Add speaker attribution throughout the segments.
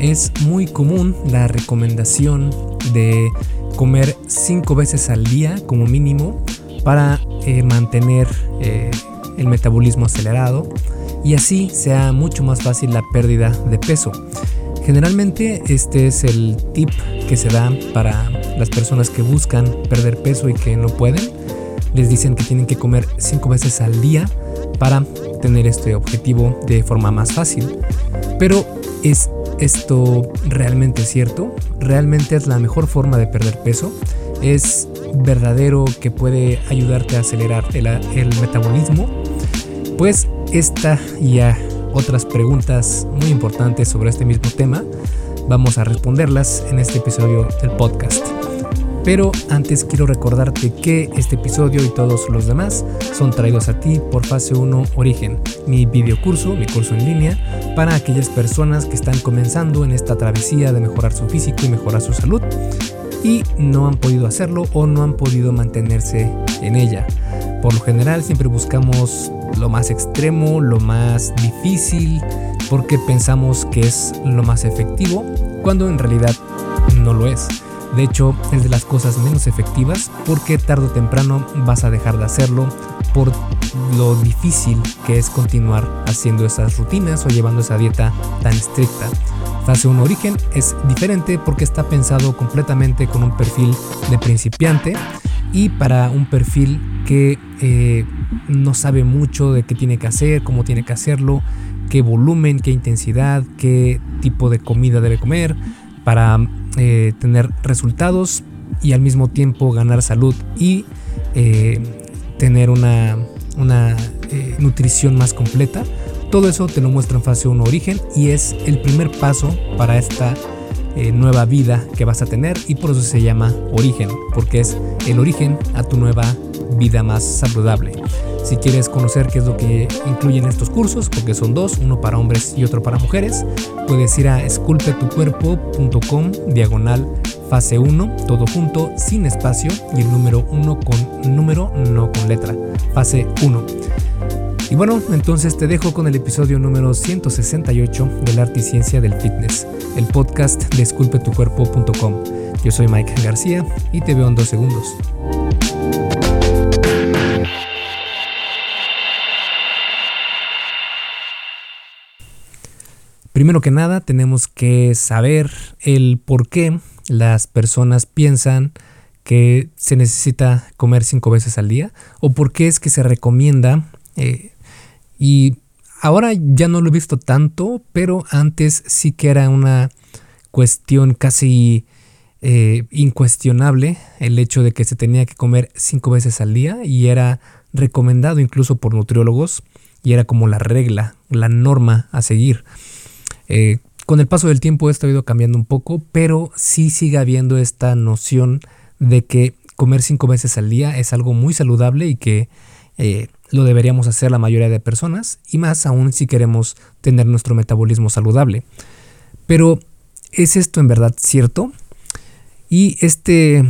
Speaker 1: es muy común la recomendación de comer 5 veces al día como mínimo para eh, mantener eh, el metabolismo acelerado y así sea mucho más fácil la pérdida de peso. Generalmente este es el tip que se da para las personas que buscan perder peso y que no pueden. Les dicen que tienen que comer 5 veces al día para tener este objetivo de forma más fácil. Pero ¿es esto realmente cierto? ¿Realmente es la mejor forma de perder peso? ¿Es verdadero que puede ayudarte a acelerar el, metabolismo? Pues esta y a otras preguntas muy importantes sobre este mismo tema vamos a responderlas en este episodio del podcast. Pero antes quiero recordarte que este episodio y todos los demás son traídos a ti por Fase 1 Origen, mi curso, mi curso en línea, para aquellas personas que están comenzando en esta travesía de mejorar su físico y mejorar su salud y no han podido hacerlo o no han podido mantenerse en ella. Por lo general siempre buscamos lo más extremo, lo más difícil, porque pensamos que es lo más efectivo, cuando en realidad no lo es. De hecho, es de las cosas menos efectivas porque tarde o temprano vas a dejar de hacerlo por lo difícil que es continuar haciendo esas rutinas o llevando esa dieta tan estricta. Fase 1 Origen es diferente porque está pensado completamente con un perfil de principiante y para un perfil que eh, no sabe mucho de qué tiene que hacer, cómo tiene que hacerlo, qué volumen, qué intensidad, qué tipo de comida debe comer para eh, tener resultados y al mismo tiempo ganar salud y eh, tener una, una nutrición más completa. Todo eso te lo muestra en fase 1 origen y es el primer paso para esta eh, nueva vida que vas a tener y por eso se llama origen, porque es el origen a tu nueva vida más saludable. Si quieres conocer qué es lo que incluyen estos cursos, porque son dos, uno para hombres y otro para mujeres, puedes ir a esculpetucuerpo.com diagonal fase 1, todo junto, sin espacio y el número 1 con número, no con letra, fase 1. Y bueno, entonces te dejo con el episodio número 168 del arte y ciencia del fitness, el podcast de esculpetucuerpo.com. Yo soy Mike García y te veo en dos segundos. Primero que nada, tenemos que saber el por qué las personas piensan que se necesita comer cinco veces al día o por qué es que se recomienda eh, y ahora ya no lo he visto tanto, pero antes sí que era una cuestión casi eh, incuestionable el hecho de que se tenía que comer cinco veces al día y era recomendado incluso por nutriólogos y era como la regla, la norma a seguir. Eh, con el paso del tiempo esto ha ido cambiando un poco, pero sí sigue habiendo esta noción de que comer cinco veces al día es algo muy saludable y que eh, lo deberíamos hacer la mayoría de personas y más aún si queremos tener nuestro metabolismo saludable. Pero, ¿es esto en verdad cierto? Y este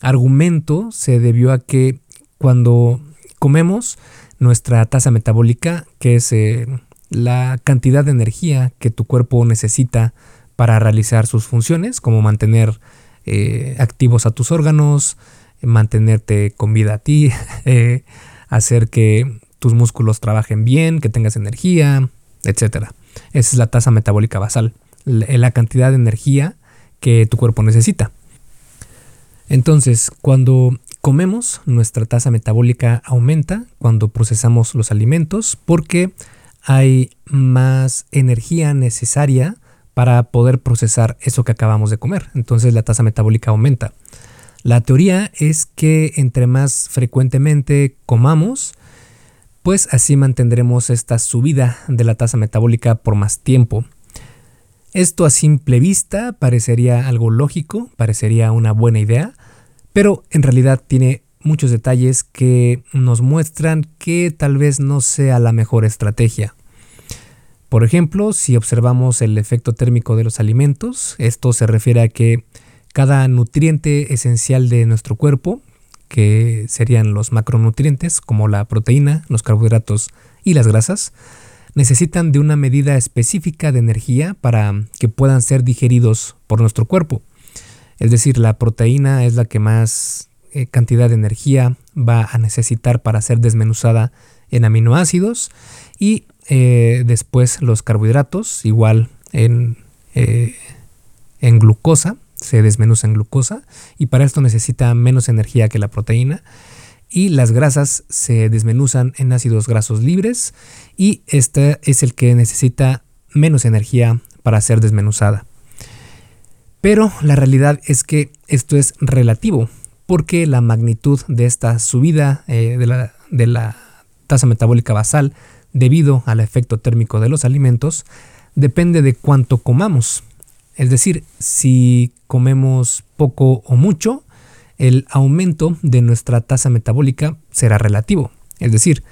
Speaker 1: argumento se debió a que cuando comemos, nuestra tasa metabólica, que es eh, la cantidad de energía que tu cuerpo necesita para realizar sus funciones, como mantener eh, activos a tus órganos, mantenerte con vida a ti, eh, hacer que tus músculos trabajen bien, que tengas energía, etc. Esa es la tasa metabólica basal, la cantidad de energía que tu cuerpo necesita. Entonces, cuando comemos, nuestra tasa metabólica aumenta cuando procesamos los alimentos porque hay más energía necesaria para poder procesar eso que acabamos de comer. Entonces la tasa metabólica aumenta. La teoría es que entre más frecuentemente comamos, pues así mantendremos esta subida de la tasa metabólica por más tiempo. Esto a simple vista parecería algo lógico, parecería una buena idea, pero en realidad tiene muchos detalles que nos muestran que tal vez no sea la mejor estrategia. Por ejemplo, si observamos el efecto térmico de los alimentos, esto se refiere a que cada nutriente esencial de nuestro cuerpo, que serían los macronutrientes como la proteína, los carbohidratos y las grasas, necesitan de una medida específica de energía para que puedan ser digeridos por nuestro cuerpo. Es decir, la proteína es la que más eh, cantidad de energía va a necesitar para ser desmenuzada en aminoácidos y eh, después los carbohidratos, igual en, eh, en glucosa, se desmenuza en glucosa y para esto necesita menos energía que la proteína y las grasas se desmenuzan en ácidos grasos libres y este es el que necesita menos energía para ser desmenuzada. Pero la realidad es que esto es relativo porque la magnitud de esta subida eh, de, la, tasa metabólica basal debido al efecto térmico de los alimentos depende de cuánto comamos. Es decir, si comemos poco o mucho, el aumento de nuestra tasa metabólica será relativo. Es decir,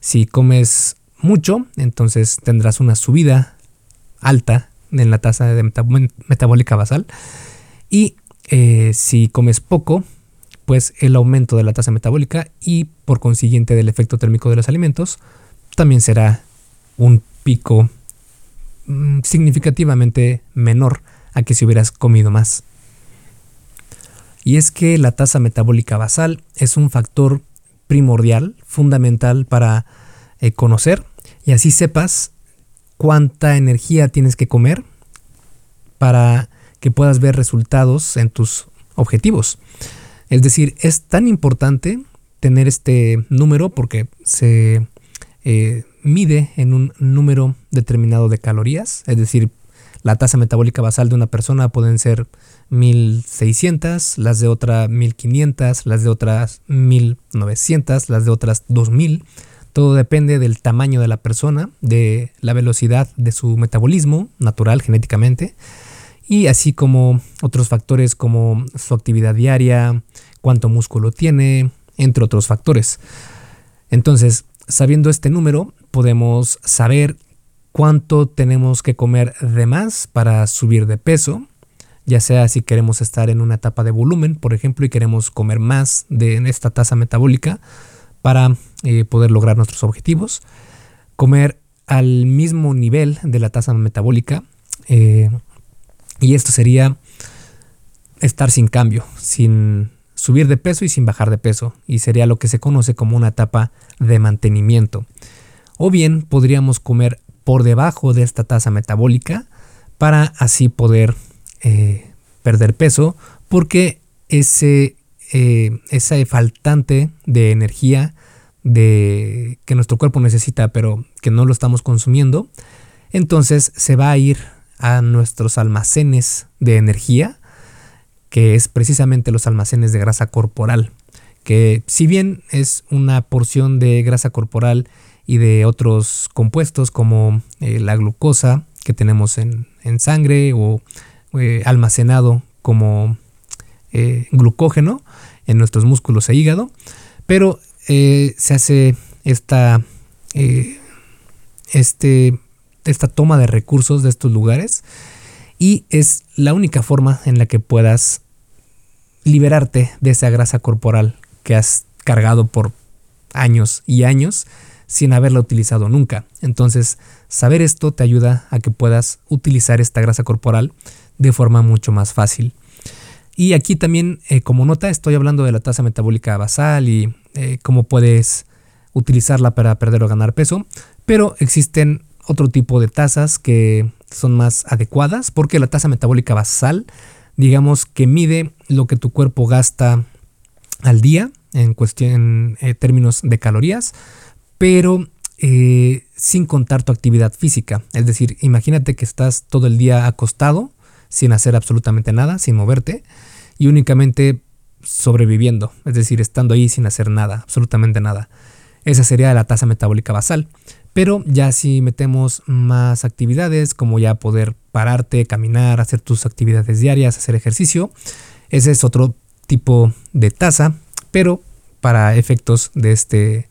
Speaker 1: si comes mucho, entonces tendrás una subida alta en la tasa metabólica basal. Y eh, si comes poco, pues el aumento de la tasa metabólica y por consiguiente del efecto térmico de los alimentos también será un pico mm, significativamente menor a que si hubieras comido más y es que la tasa metabólica basal es un factor primordial, fundamental para eh, conocer y así sepas cuánta energía tienes que comer para que puedas ver resultados en tus objetivos. Es decir, es tan importante tener este número porque se eh, mide en un número determinado de calorías, es decir, la tasa metabólica basal de una persona pueden ser 1600, las de otra 1500, las de otras 1900, las de otras 2000. Todo depende del tamaño de la persona, de la velocidad de su metabolismo natural genéticamente y así como otros factores como su actividad diaria, cuánto músculo tiene, entre otros factores. Entonces, sabiendo este número, podemos saber cuánto tenemos que comer de más para subir de peso, ya sea si queremos estar en una etapa de volumen, por ejemplo, y queremos comer más de esta tasa metabólica para eh, poder lograr nuestros objetivos, comer al mismo nivel de la tasa metabólica, eh, y esto sería estar sin cambio, sin subir de peso y sin bajar de peso, y sería lo que se conoce como una etapa de mantenimiento. O bien podríamos comer por debajo de esta tasa metabólica para así poder eh, perder peso porque ese, eh, ese faltante de energía de, que nuestro cuerpo necesita pero que no lo estamos consumiendo, entonces se va a ir a nuestros almacenes de energía, que es precisamente los almacenes de grasa corporal, que si bien es una porción de grasa corporal y de otros compuestos como eh, la glucosa que tenemos en, sangre o eh, almacenado como eh, glucógeno en nuestros músculos e hígado, pero se hace esta, este, esta toma de recursos de estos lugares y es la única forma en la que puedas liberarte de esa grasa corporal que has cargado por años y años sin haberla utilizado nunca. Entonces, saber esto te ayuda a que puedas utilizar esta grasa corporal de forma mucho más fácil. Y aquí también, eh, como nota, estoy hablando de la tasa metabólica basal y eh, cómo puedes utilizarla para perder o ganar peso, pero existen otro tipo de tasas que son más adecuadas porque la tasa metabólica basal, digamos que mide lo que tu cuerpo gasta al día en cuestión eh, términos de calorías pero eh, sin contar tu actividad física. Es decir, imagínate que estás todo el día acostado, sin hacer absolutamente nada, sin moverte, y únicamente sobreviviendo, es decir, estando ahí sin hacer nada, absolutamente nada. Esa sería la tasa metabólica basal. Pero ya si metemos más actividades, como ya poder pararte, caminar, hacer tus actividades diarias, hacer ejercicio, ese es otro tipo de tasa, pero para efectos de este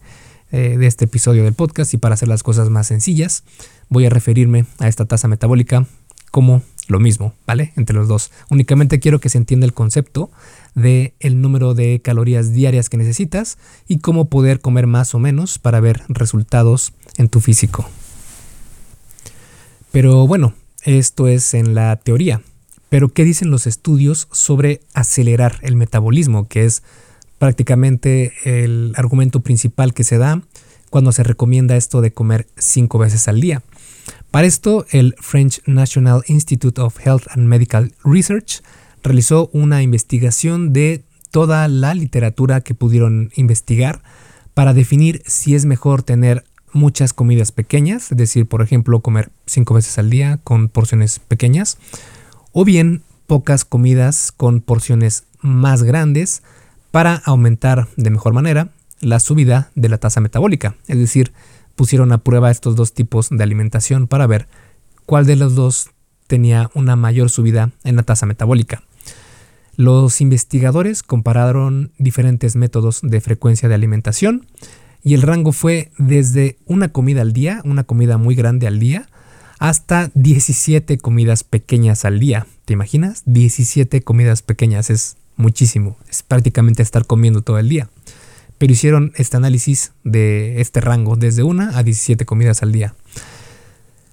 Speaker 1: eh, de este episodio del podcast y para hacer las cosas más sencillas voy a referirme a esta tasa metabólica como lo mismo, ¿vale? Entre los dos. Únicamente quiero que se entienda el concepto de el número de calorías diarias que necesitas y cómo poder comer más o menos para ver resultados en tu físico. Pero bueno, esto es en la teoría. Pero ¿qué dicen los estudios sobre acelerar el metabolismo? Que es prácticamente el argumento principal que se da cuando se recomienda esto de comer cinco veces al día. Para esto, el French National Institute of Health and Medical Research realizó una investigación de toda la literatura que pudieron investigar para definir si es mejor tener muchas comidas pequeñas, es decir, por ejemplo, comer cinco veces al día con porciones pequeñas, o bien pocas comidas con porciones más grandes para aumentar de mejor manera la subida de la tasa metabólica. Es decir, pusieron a prueba estos dos tipos de alimentación para ver cuál de los dos tenía una mayor subida en la tasa metabólica. Los investigadores compararon diferentes métodos de frecuencia de alimentación y el rango fue desde una comida al día, una comida muy grande al día, hasta 17 comidas pequeñas al día. ¿Te imaginas? 17 comidas pequeñas es muchísimo, es prácticamente estar comiendo todo el día. Pero hicieron este análisis de este rango desde una a 17 comidas al día.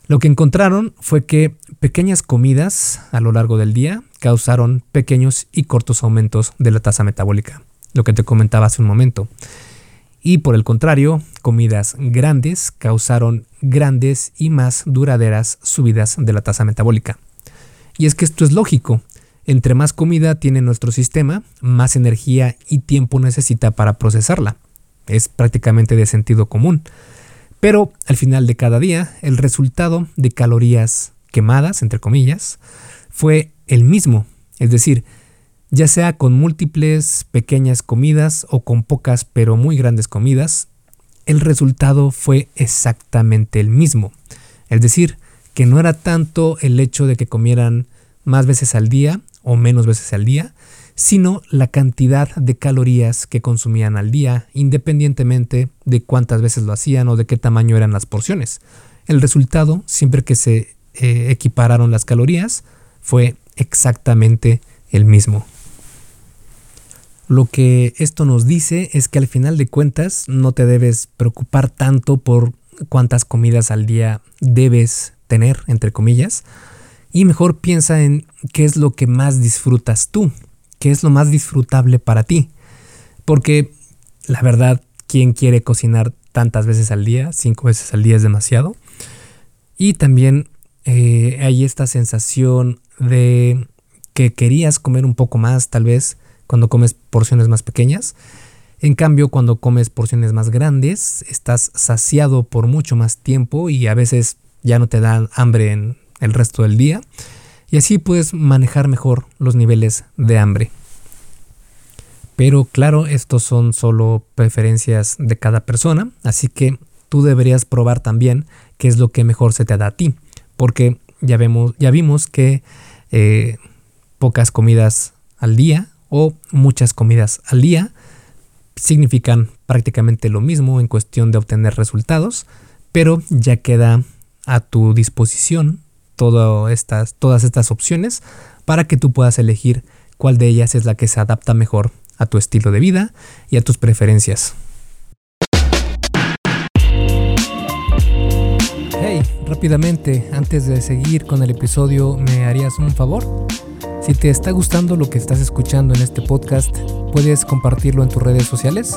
Speaker 1: Lo que encontraron fue que pequeñas comidas a lo largo del día causaron pequeños y cortos aumentos de la tasa metabólica, lo que te comentaba hace un momento. Y por el contrario, comidas grandes causaron grandes y más duraderas subidas de la tasa metabólica. Y es que esto es lógico. Entre más comida tiene nuestro sistema, más energía y tiempo necesita para procesarla. Es prácticamente de sentido común. Pero al final de cada día, el resultado de calorías quemadas, entre comillas, fue el mismo. Es decir, ya sea con múltiples pequeñas comidas o con pocas pero muy grandes comidas, el resultado fue exactamente el mismo. Es decir, que no era tanto el hecho de que comieran más veces al día o menos veces al día, sino la cantidad de calorías que consumían al día, independientemente de cuántas veces lo hacían o de qué tamaño eran las porciones. El resultado, siempre que se eh, equipararon las calorías, fue exactamente el mismo. Lo que esto nos dice es que al final de cuentas no te debes preocupar tanto por cuántas comidas al día debes tener, entre comillas, y mejor piensa en qué es lo que más disfrutas tú qué es lo más disfrutable para ti. Porque la verdad, ¿quién quiere cocinar tantas veces al día? Cinco veces al día es demasiado. Y también eh, hay esta sensación de que querías comer un poco más, tal vez, cuando comes porciones más pequeñas. En cambio, cuando comes porciones más grandes, estás saciado por mucho más tiempo y a veces ya no te dan hambre en el resto del día y así puedes manejar mejor los niveles de hambre. Pero claro, estos son solo preferencias de cada persona, así que tú deberías probar también qué es lo que mejor se te da a ti, porque ya, vemos, ya vimos que eh, pocas comidas al día o muchas comidas al día significan prácticamente lo mismo en cuestión de obtener resultados, pero ya queda a tu disposición todas estas opciones para que tú puedas elegir cuál de ellas es la que se adapta mejor a tu estilo de vida y a tus preferencias. Hey, rápidamente, antes de seguir con el episodio, ¿me harías un favor? Si te está gustando lo que estás escuchando en este podcast, ¿puedes compartirlo en tus redes sociales?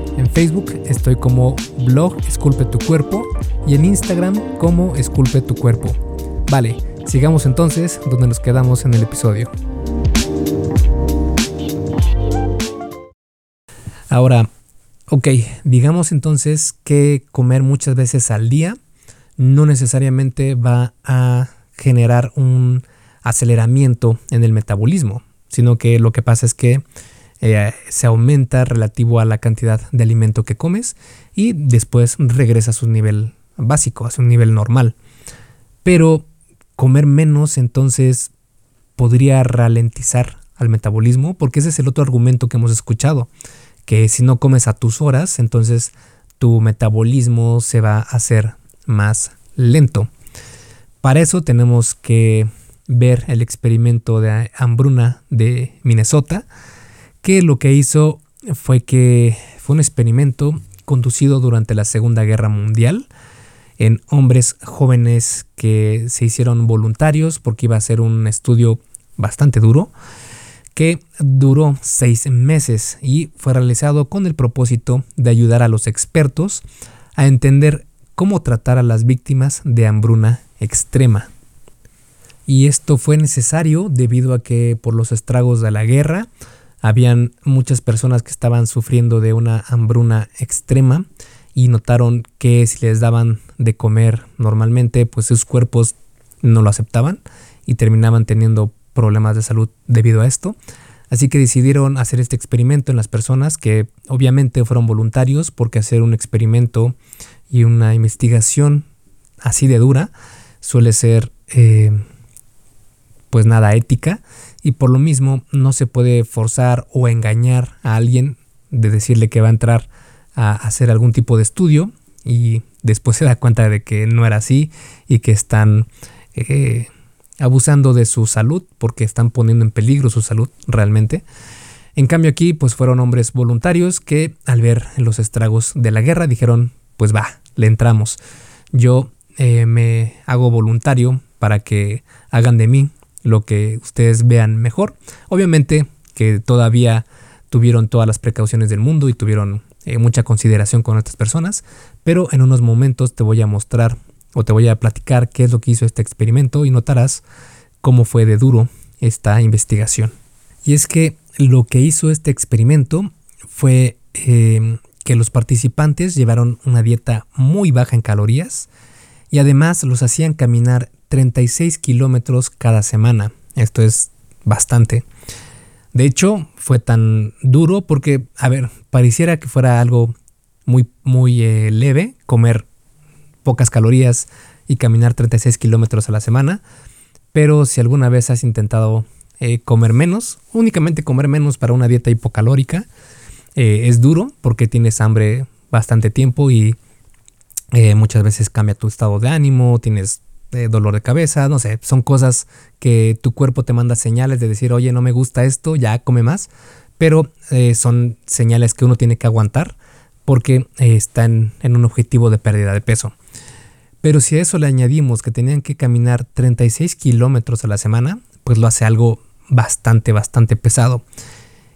Speaker 1: En Facebook estoy como blog Esculpe tu cuerpo y en Instagram como Esculpe tu cuerpo. Vale, sigamos entonces donde nos quedamos en el episodio. Ahora, ok, digamos entonces que comer muchas veces al día no necesariamente va a generar un aceleramiento en el metabolismo, sino que lo que pasa es que eh, se aumenta relativo a la cantidad de alimento que comes y después regresa a su nivel básico, a su nivel normal. Pero comer menos entonces podría ralentizar al metabolismo, porque ese es el otro argumento que hemos escuchado, que si no comes a tus horas, entonces tu metabolismo se va a hacer más lento. Para eso tenemos que ver el experimento de hambruna de Minnesota, que lo que hizo fue que fue un experimento conducido durante la Segunda Guerra Mundial en hombres jóvenes que se hicieron voluntarios porque iba a ser un estudio bastante duro que duró seis meses y fue realizado con el propósito de ayudar a los expertos a entender cómo tratar a las víctimas de hambruna extrema. Y esto fue necesario debido a que por los estragos de la guerra habían muchas personas que estaban sufriendo de una hambruna extrema y notaron que si les daban de comer normalmente, pues sus cuerpos no lo aceptaban y terminaban teniendo problemas de salud debido a esto. Así que decidieron hacer este experimento en las personas que obviamente fueron voluntarios porque hacer un experimento y una investigación así de dura suele ser eh, pues nada ética y por lo mismo no se puede forzar o engañar a alguien de decirle que va a entrar a hacer algún tipo de estudio y después se da cuenta de que no era así y que están eh, abusando de su salud porque están poniendo en peligro su salud realmente. En cambio aquí pues fueron hombres voluntarios que al ver los estragos de la guerra dijeron pues va, le entramos. Yo eh, me hago voluntario para que hagan de mí lo que ustedes vean mejor. Obviamente que todavía tuvieron todas las precauciones del mundo y tuvieron eh, mucha consideración con estas personas, pero en unos momentos te voy a mostrar o te voy a platicar qué es lo que hizo este experimento y notarás cómo fue de duro esta investigación. Y es que lo que hizo este experimento fue em, que los participantes llevaron una dieta muy baja en calorías y además los hacían caminar 36 kilómetros cada semana. Esto es bastante. De hecho, fue tan duro porque, a ver, pareciera que fuera algo muy, muy eh, leve, comer pocas calorías y caminar 36 kilómetros a la semana. Pero si alguna vez has intentado eh, comer menos, únicamente comer menos para una dieta hipocalórica, eh, es duro porque tienes hambre bastante tiempo y muchas veces cambia tu estado de ánimo, tienes dolor de cabeza, no sé, son cosas que tu cuerpo te manda señales de decir, oye, no me gusta esto, ya come más, pero eh, son señales que uno tiene que aguantar porque eh, están en un objetivo de pérdida de peso. Pero si a eso le añadimos que tenían que caminar 36 kilómetros a la semana, pues lo hace algo bastante, bastante pesado.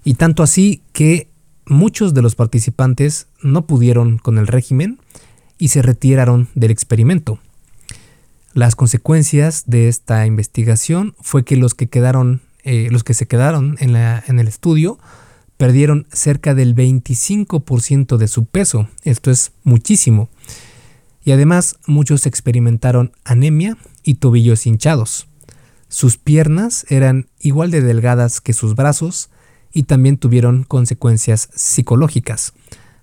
Speaker 1: Y tanto así que muchos de los participantes no pudieron con el régimen y se retiraron del experimento. Las consecuencias de esta investigación fue que los que quedaron, eh, los que se quedaron en, en el estudio, perdieron cerca del 25% de su peso. Esto es muchísimo. Y además muchos experimentaron anemia y tobillos hinchados. Sus piernas eran igual de delgadas que sus brazos y también tuvieron consecuencias psicológicas.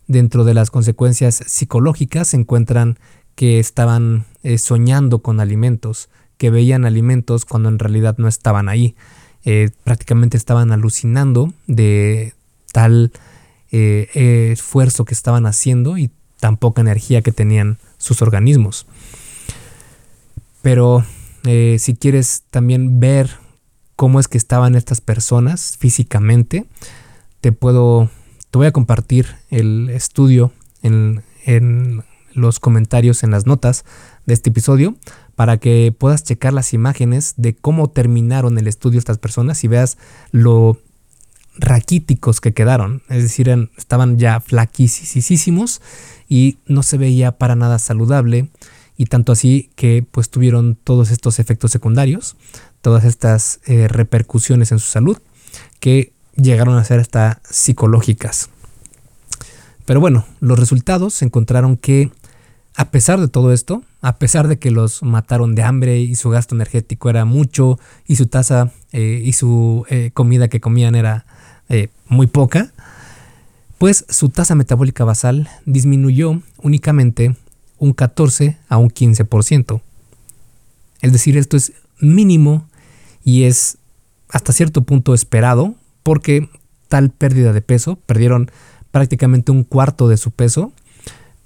Speaker 1: Dentro de las consecuencias psicológicas se encuentran que estaban eh, soñando con alimentos, que veían alimentos cuando en realidad no estaban ahí. Eh, prácticamente estaban alucinando de tal eh, esfuerzo que estaban haciendo y tan poca energía que tenían sus organismos. Pero si quieres también ver cómo es que estaban estas personas físicamente, te puedo, te voy a compartir el estudio en, en los comentarios en las notas de este episodio para que puedas checar las imágenes de cómo terminaron el estudio estas personas y veas lo raquíticos que quedaron. Es decir, estaban ya flaquísimos y no se veía para nada saludable y tanto así que pues tuvieron todos estos efectos secundarios, todas estas eh, repercusiones en su salud que llegaron a ser hasta psicológicas. Pero bueno, los resultados encontraron que a pesar de todo esto, a pesar de que los mataron de hambre y su gasto energético era mucho y su tasa eh, y su eh, comida que comían era eh, muy poca, pues su tasa metabólica basal disminuyó únicamente un 14 a un 15%. Es decir, esto es mínimo y es hasta cierto punto esperado porque tal pérdida de peso, perdieron prácticamente un cuarto de su peso,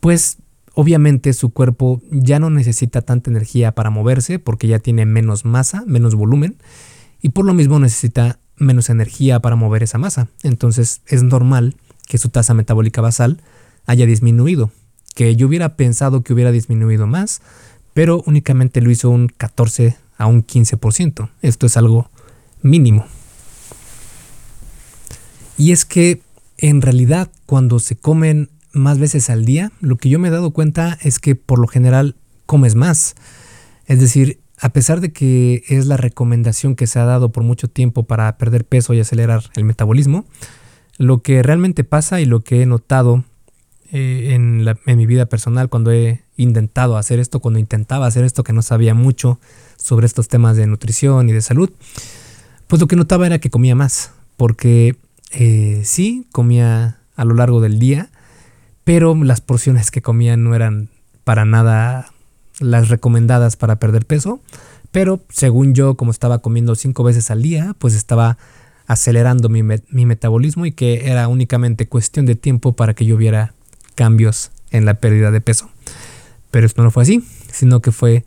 Speaker 1: pues obviamente su cuerpo ya no necesita tanta energía para moverse porque ya tiene menos masa, menos volumen y por lo mismo necesita menos energía para mover esa masa. Entonces es normal que su tasa metabólica basal haya disminuido, que yo hubiera pensado que hubiera disminuido más, pero únicamente lo hizo un 14 a un 15%. Esto es algo mínimo. Y es que en realidad cuando se comen más veces al día, lo que yo me he dado cuenta es que por lo general comes más. Es decir, a pesar de que es la recomendación que se ha dado por mucho tiempo para perder peso y acelerar el metabolismo, lo que realmente pasa y lo que he notado eh, en, mi vida personal cuando he intentado hacer esto, cuando intentaba hacer esto que no sabía mucho sobre estos temas de nutrición y de salud, pues lo que notaba era que comía más, porque eh, sí, comía a lo largo del día, pero las porciones que comía no eran para nada las recomendadas para perder peso, pero según yo, como estaba comiendo cinco veces al día, pues estaba acelerando mi, mi, metabolismo y que era únicamente cuestión de tiempo para que yo viera cambios en la pérdida de peso. Pero esto no fue así, sino que fue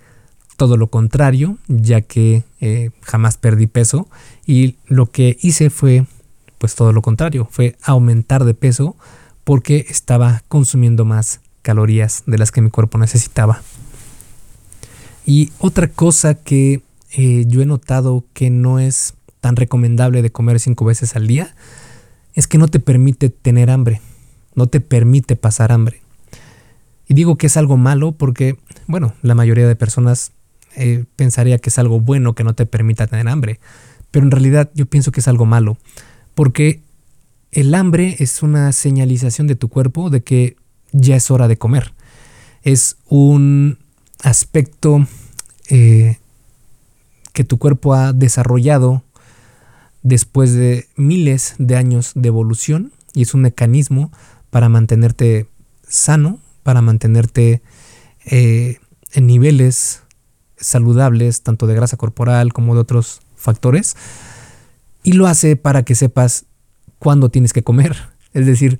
Speaker 1: todo lo contrario, ya que eh, jamás perdí peso y lo que hice fue pues todo lo contrario, fue aumentar de peso porque estaba consumiendo más calorías de las que mi cuerpo necesitaba. Y otra cosa que eh, yo he notado que no es tan recomendable de comer cinco veces al día es que no te permite tener hambre, no te permite pasar hambre. Y digo que es algo malo porque, bueno, la mayoría de personas eh, pensaría que es algo bueno que no te permita tener hambre, pero en realidad yo pienso que es algo malo, porque el hambre es una señalización de tu cuerpo de que ya es hora de comer. Es un aspecto eh, que tu cuerpo ha desarrollado después de miles de años de evolución y es un mecanismo para mantenerte sano, para mantenerte eh, en niveles saludables, tanto de grasa corporal como de otros factores. Y lo hace para que sepas cuándo tienes que comer. Es decir,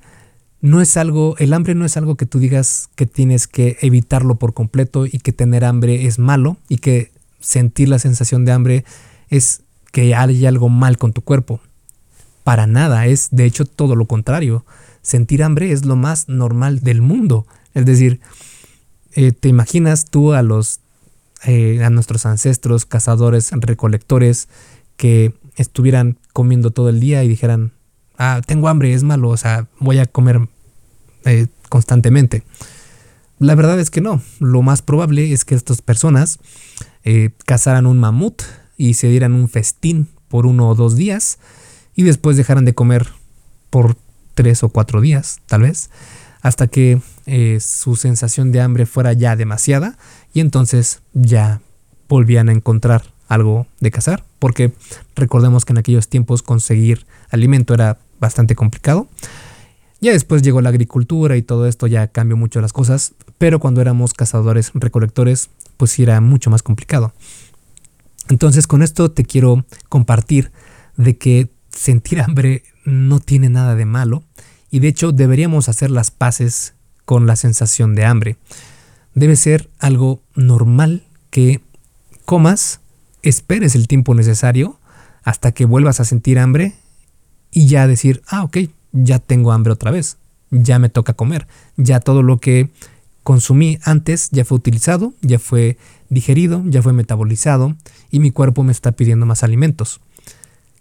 Speaker 1: no es algo, el hambre no es algo que tú digas que tienes que evitarlo por completo y que tener hambre es malo y que sentir la sensación de hambre es que hay algo mal con tu cuerpo. Para nada, es de hecho todo lo contrario. Sentir hambre es lo más normal del mundo. Es decir, eh, te imaginas tú a los eh, a nuestros ancestros, cazadores, recolectores, que estuvieran comiendo todo el día y dijeran, ah, tengo hambre, es malo, o sea, voy a comer eh, constantemente. La verdad es que no. Lo más probable es que estas personas cazaran un mamut y se dieran un festín por uno o dos días y después dejaran de comer por tres o cuatro días, tal vez, hasta que su sensación de hambre fuera ya demasiada y entonces ya volvían a encontrar algo de cazar, porque recordemos que en aquellos tiempos conseguir alimento era bastante complicado. Ya después llegó la agricultura y todo esto ya cambió mucho las cosas, pero cuando éramos cazadores recolectores, pues era mucho más complicado. Entonces con esto te quiero compartir de que sentir hambre no tiene nada de malo y de hecho deberíamos hacer las paces con la sensación de hambre debe ser algo normal que comas, esperes el tiempo necesario hasta que vuelvas a sentir hambre y ya decir, ah, ok, ya tengo hambre otra vez, ya me toca comer, ya todo lo que consumí antes ya fue utilizado, ya fue digerido, ya fue metabolizado y mi cuerpo me está pidiendo más alimentos.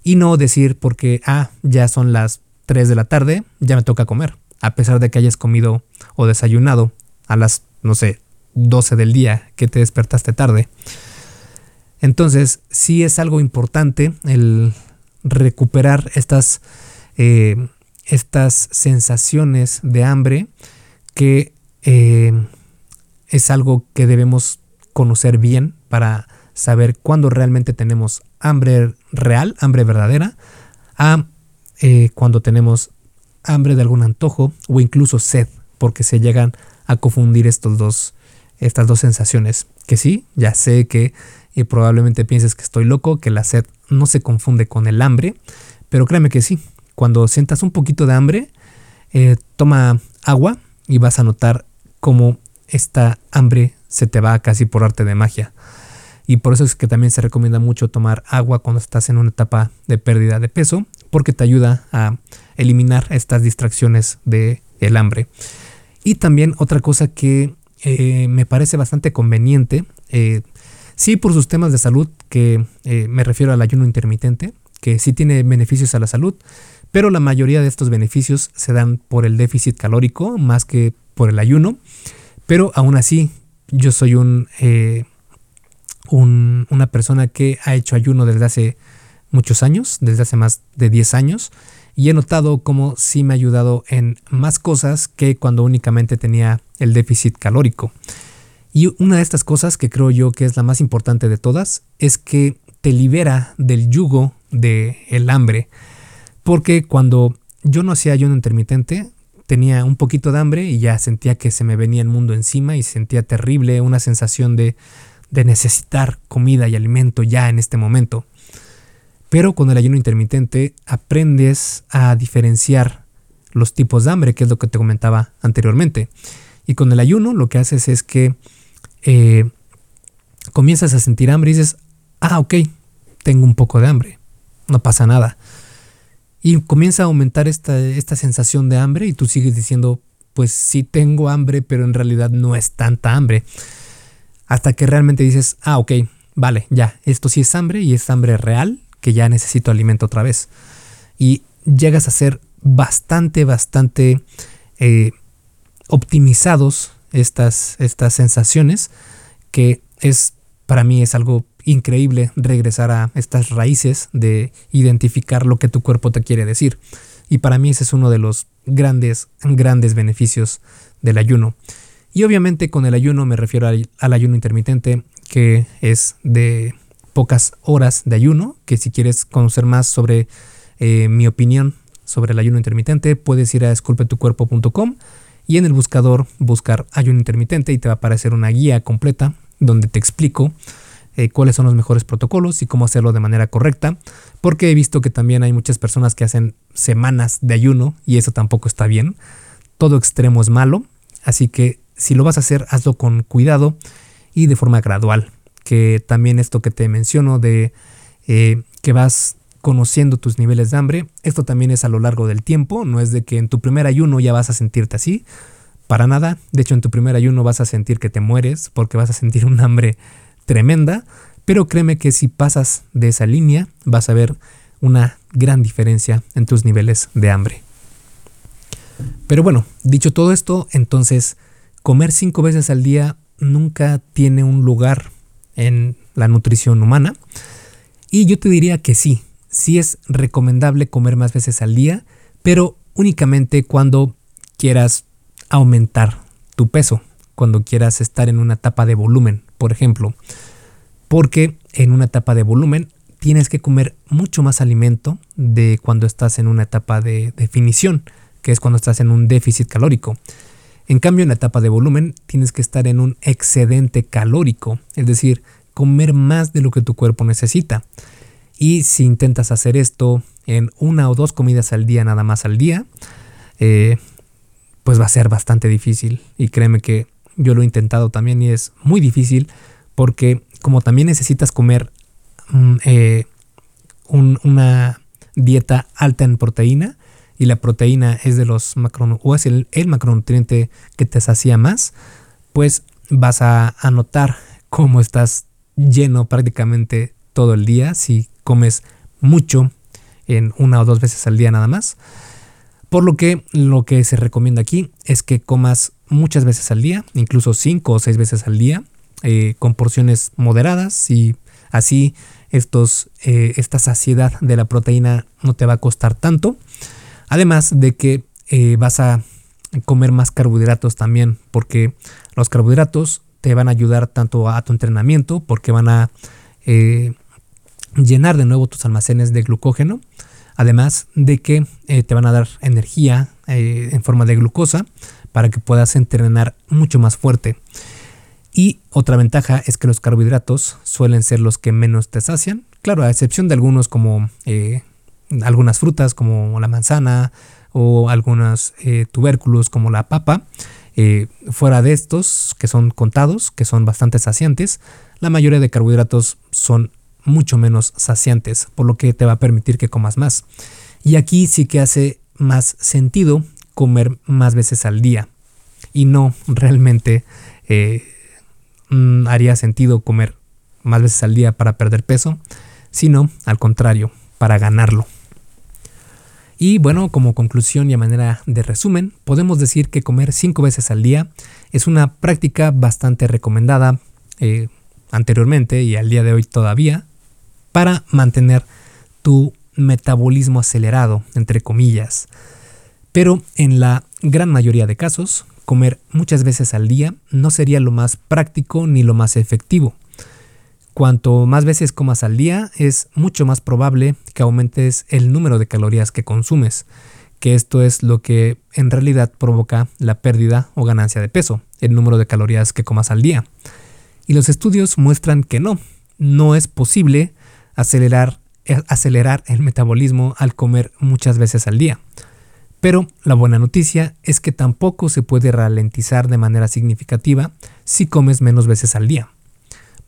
Speaker 1: Y no decir porque, ah, ya son las 3 de la tarde, ya me toca comer, a pesar de que hayas comido o desayunado a las no sé, 12 del día que te despertaste tarde. Entonces, sí es algo importante el recuperar estas, eh, estas sensaciones de hambre que eh, es algo que debemos conocer bien para saber cuándo realmente tenemos hambre real, hambre verdadera, a eh, cuando tenemos hambre de algún antojo o incluso sed, porque se llegan a confundir estos dos, estas dos sensaciones. Que sí, ya sé que probablemente pienses que estoy loco, que la sed no se confunde con el hambre, pero créeme que sí, cuando sientas un poquito de hambre, eh, toma agua y vas a notar cómo esta hambre se te va casi por arte de magia. Y por eso es que también se recomienda mucho tomar agua cuando estás en una etapa de pérdida de peso, porque te ayuda a eliminar estas distracciones del el hambre. Y también otra cosa que eh, me parece bastante conveniente, eh, sí por sus temas de salud, que eh, me refiero al ayuno intermitente, que sí tiene beneficios a la salud, pero la mayoría de estos beneficios se dan por el déficit calórico más que por el ayuno. Pero aún así, yo soy un una persona que ha hecho ayuno desde hace muchos años, desde hace más de 10 años, y he notado cómo sí me ha ayudado en más cosas que cuando únicamente tenía el déficit calórico. Y una de estas cosas que creo yo que es la más importante de todas es que te libera del yugo del el hambre. Porque cuando yo no hacía ayuno intermitente, tenía un poquito de hambre y ya sentía que se me venía el mundo encima y sentía terrible, una sensación de de necesitar comida y alimento ya en este momento. Pero con el ayuno intermitente aprendes a diferenciar los tipos de hambre, que es lo que te comentaba anteriormente. Y con el ayuno lo que haces es que eh, comienzas a sentir hambre y dices, ah, ok, tengo un poco de hambre, no pasa nada. Y comienza a aumentar esta, esta sensación de hambre y tú sigues diciendo, pues sí tengo hambre, pero en realidad no es tanta hambre hasta que realmente dices, ah, ok, vale, ya, esto sí es hambre y es hambre real, que ya necesito alimento otra vez. Y llegas a ser bastante, bastante eh, optimizados estas, estas sensaciones, que es, para mí es algo increíble regresar a estas raíces de identificar lo que tu cuerpo te quiere decir. Y para mí ese es uno de los grandes, grandes beneficios del ayuno. Y obviamente con el ayuno me refiero al, ayuno intermitente, que es de pocas horas de ayuno, que si quieres conocer más sobre eh, mi opinión sobre el ayuno intermitente, puedes ir a esculpetucuerpo.com y en el buscador buscar ayuno intermitente y te va a aparecer una guía completa donde te explico eh, cuáles son los mejores protocolos y cómo hacerlo de manera correcta, porque he visto que también hay muchas personas que hacen semanas de ayuno y eso tampoco está bien. Todo extremo es malo, así que si lo vas a hacer, hazlo con cuidado y de forma gradual. Que también esto que te menciono de eh, que vas conociendo tus niveles de hambre, esto también es a lo largo del tiempo, no es de que en tu primer ayuno ya vas a sentirte así, para nada, de hecho en tu primer ayuno vas a sentir que te mueres porque vas a sentir un hambre tremenda, pero créeme que si pasas de esa línea vas a ver una gran diferencia en tus niveles de hambre. Pero bueno, dicho todo esto, entonces comer cinco veces al día nunca tiene un lugar en la nutrición humana. Y yo te diría que sí, sí es recomendable comer más veces al día, pero únicamente cuando quieras aumentar tu peso, cuando quieras estar en una etapa de volumen, por ejemplo. Porque en una etapa de volumen tienes que comer mucho más alimento de cuando estás en una etapa de definición, que es cuando estás en un déficit calórico. En cambio, en la etapa de volumen tienes que estar en un excedente calórico, es decir, comer más de lo que tu cuerpo necesita. Y si intentas hacer esto en una o dos comidas al día, nada más al día, eh, pues va a ser bastante difícil. Y créeme que yo lo he intentado también y es muy difícil porque como también necesitas comer mm, eh, una dieta alta en proteína, y la proteína es de los macronutrientes o es el, macronutriente que te sacia más, pues vas a, notar cómo estás lleno prácticamente todo el día si comes mucho en una o dos veces al día nada más. Por lo que lo que se recomienda aquí es que comas muchas veces al día, incluso cinco o seis veces al día, eh, con porciones moderadas y así estos, eh, esta saciedad de la proteína no te va a costar tanto. Además de que eh, vas a comer más carbohidratos también, porque los carbohidratos te van a ayudar tanto a tu entrenamiento, porque van a llenar de nuevo tus almacenes de glucógeno, además de que eh, te van a dar energía en forma de glucosa para que puedas entrenar mucho más fuerte. Y otra ventaja es que los carbohidratos suelen ser los que menos te sacian. Claro, a excepción de algunos como eh, algunas frutas como la manzana o algunos eh, tubérculos como la papa. Eh, fuera de estos, que son contados, que son bastante saciantes, la mayoría de carbohidratos son mucho menos saciantes, por lo que te va a permitir que comas más. Y aquí sí que hace más sentido comer más veces al día y no realmente eh, mm, haría sentido comer más veces al día para perder peso, sino al contrario, para ganarlo. Y bueno, como conclusión y a manera de resumen, podemos decir que comer cinco veces al día es una práctica bastante recomendada eh, anteriormente y al día de hoy todavía para mantener tu metabolismo acelerado, entre comillas. Pero en la gran mayoría de casos, comer muchas veces al día no sería lo más práctico ni lo más efectivo. Cuanto más veces comas al día, es mucho más probable que aumentes el número de calorías que consumes, que esto es lo que en realidad provoca la pérdida o ganancia de peso, el número de calorías que comas al día. Y los estudios muestran que no, no es posible acelerar, acelerar el metabolismo al comer muchas veces al día. Pero la buena noticia es que tampoco se puede ralentizar de manera significativa si comes menos veces al día.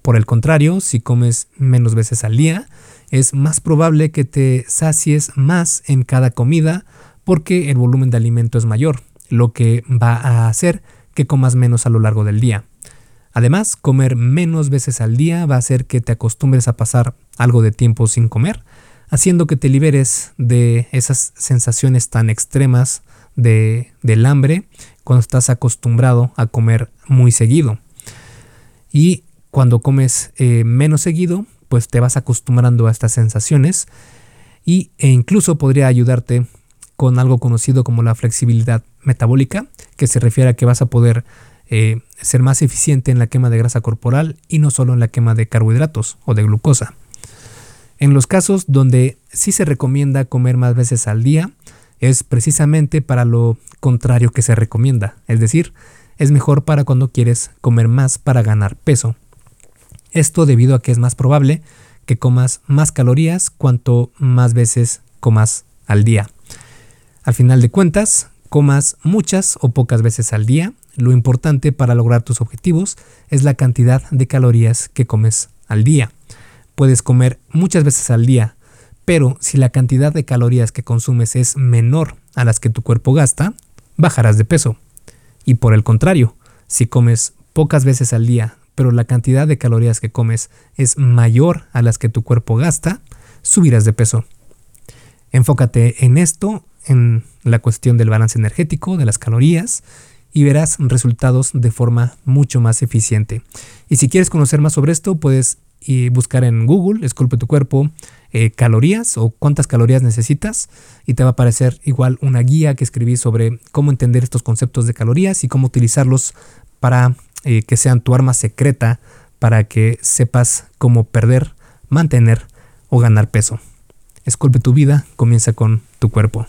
Speaker 1: Por el contrario, si comes menos veces al día, es más probable que te sacies más en cada comida porque el volumen de alimento es mayor, lo que va a hacer que comas menos a lo largo del día. Además, comer menos veces al día va a hacer que te acostumbres a pasar algo de tiempo sin comer, haciendo que te liberes de esas sensaciones tan extremas de, del hambre cuando estás acostumbrado a comer muy seguido. Y cuando comes eh, menos seguido, pues te vas acostumbrando a estas sensaciones y, e incluso podría ayudarte con algo conocido como la flexibilidad metabólica, que se refiere a que vas a poder eh, ser más eficiente en la quema de grasa corporal y no solo en la quema de carbohidratos o de glucosa. En los casos donde sí se recomienda comer más veces al día, es precisamente para lo contrario que se recomienda, es decir, es mejor para cuando quieres comer más para ganar peso. Esto debido a que es más probable que comas más calorías cuanto más veces comas al día. Al final de cuentas, comas muchas o pocas veces al día, lo importante para lograr tus objetivos es la cantidad de calorías que comes al día. Puedes comer muchas veces al día, pero si la cantidad de calorías que consumes es menor a las que tu cuerpo gasta, bajarás de peso. Y por el contrario, si comes pocas veces al día, pero la cantidad de calorías que comes es mayor a las que tu cuerpo gasta, subirás de peso. Enfócate en esto, en la cuestión del balance energético, de las calorías, y verás resultados de forma mucho más eficiente. Y si quieres conocer más sobre esto, puedes eh, buscar en Google, esculpe tu cuerpo, eh, calorías o cuántas calorías necesitas y te va a aparecer igual una guía que escribí sobre cómo entender estos conceptos de calorías y cómo utilizarlos para eh, que sean tu arma secreta para que sepas cómo perder, mantener o ganar peso. Esculpe tu vida, comienza con tu cuerpo.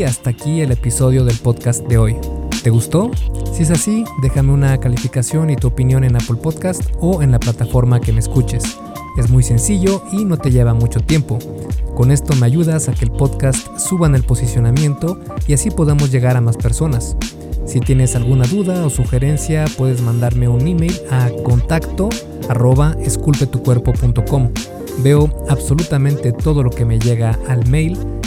Speaker 1: Hasta aquí el episodio del podcast de hoy. ¿Te gustó? Si es así, déjame una calificación y tu opinión en Apple Podcast o en la plataforma que me escuches. Es muy sencillo y no te lleva mucho tiempo. Con esto me ayudas a que el podcast suba en el posicionamiento y así podamos llegar a más personas. Si tienes alguna duda o sugerencia, puedes mandarme un email a contacto arroba. Veo absolutamente todo lo que me llega al mail